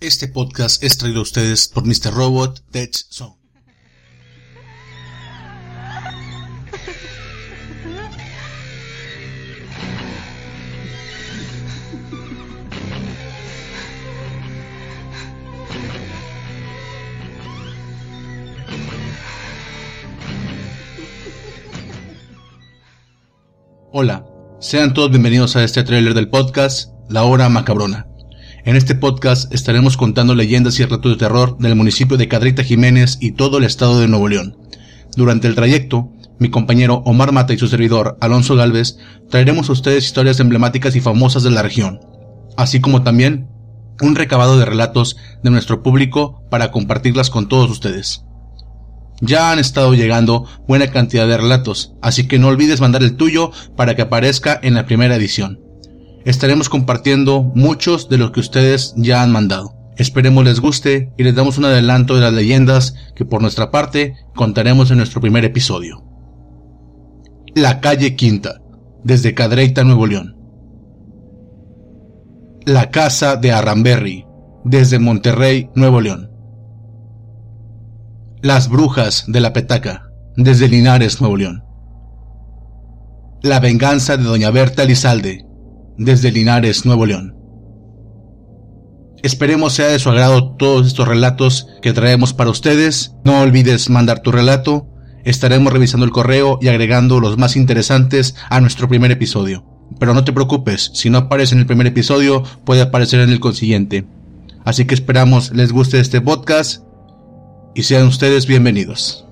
Este podcast es traído a ustedes por Mr. Robot Tech Zone. Hola, sean todos bienvenidos a este trailer del podcast La Hora Macabrona. En este podcast estaremos contando leyendas y relatos de terror del municipio de Cadrita Jiménez y todo el estado de Nuevo León. Durante el trayecto, mi compañero Omar Mata y su servidor Alonso Galvez traeremos a ustedes historias emblemáticas y famosas de la región, así como también un recabado de relatos de nuestro público para compartirlas con todos ustedes. Ya han estado llegando buena cantidad de relatos, así que no olvides mandar el tuyo para que aparezca en la primera edición. Estaremos compartiendo muchos de los que ustedes ya han mandado. Esperemos les guste y les damos un adelanto de las leyendas que por nuestra parte contaremos en nuestro primer episodio. La calle Quinta, desde Cadreita, Nuevo León. La casa de Arramberry, desde Monterrey, Nuevo León. Las brujas de la petaca, desde Linares, Nuevo León. La venganza de doña Berta Lizalde, desde Linares, Nuevo León. Esperemos sea de su agrado todos estos relatos que traemos para ustedes. No olvides mandar tu relato. Estaremos revisando el correo y agregando los más interesantes a nuestro primer episodio. Pero no te preocupes, si no aparece en el primer episodio, puede aparecer en el consiguiente. Así que esperamos les guste este podcast y sean ustedes bienvenidos.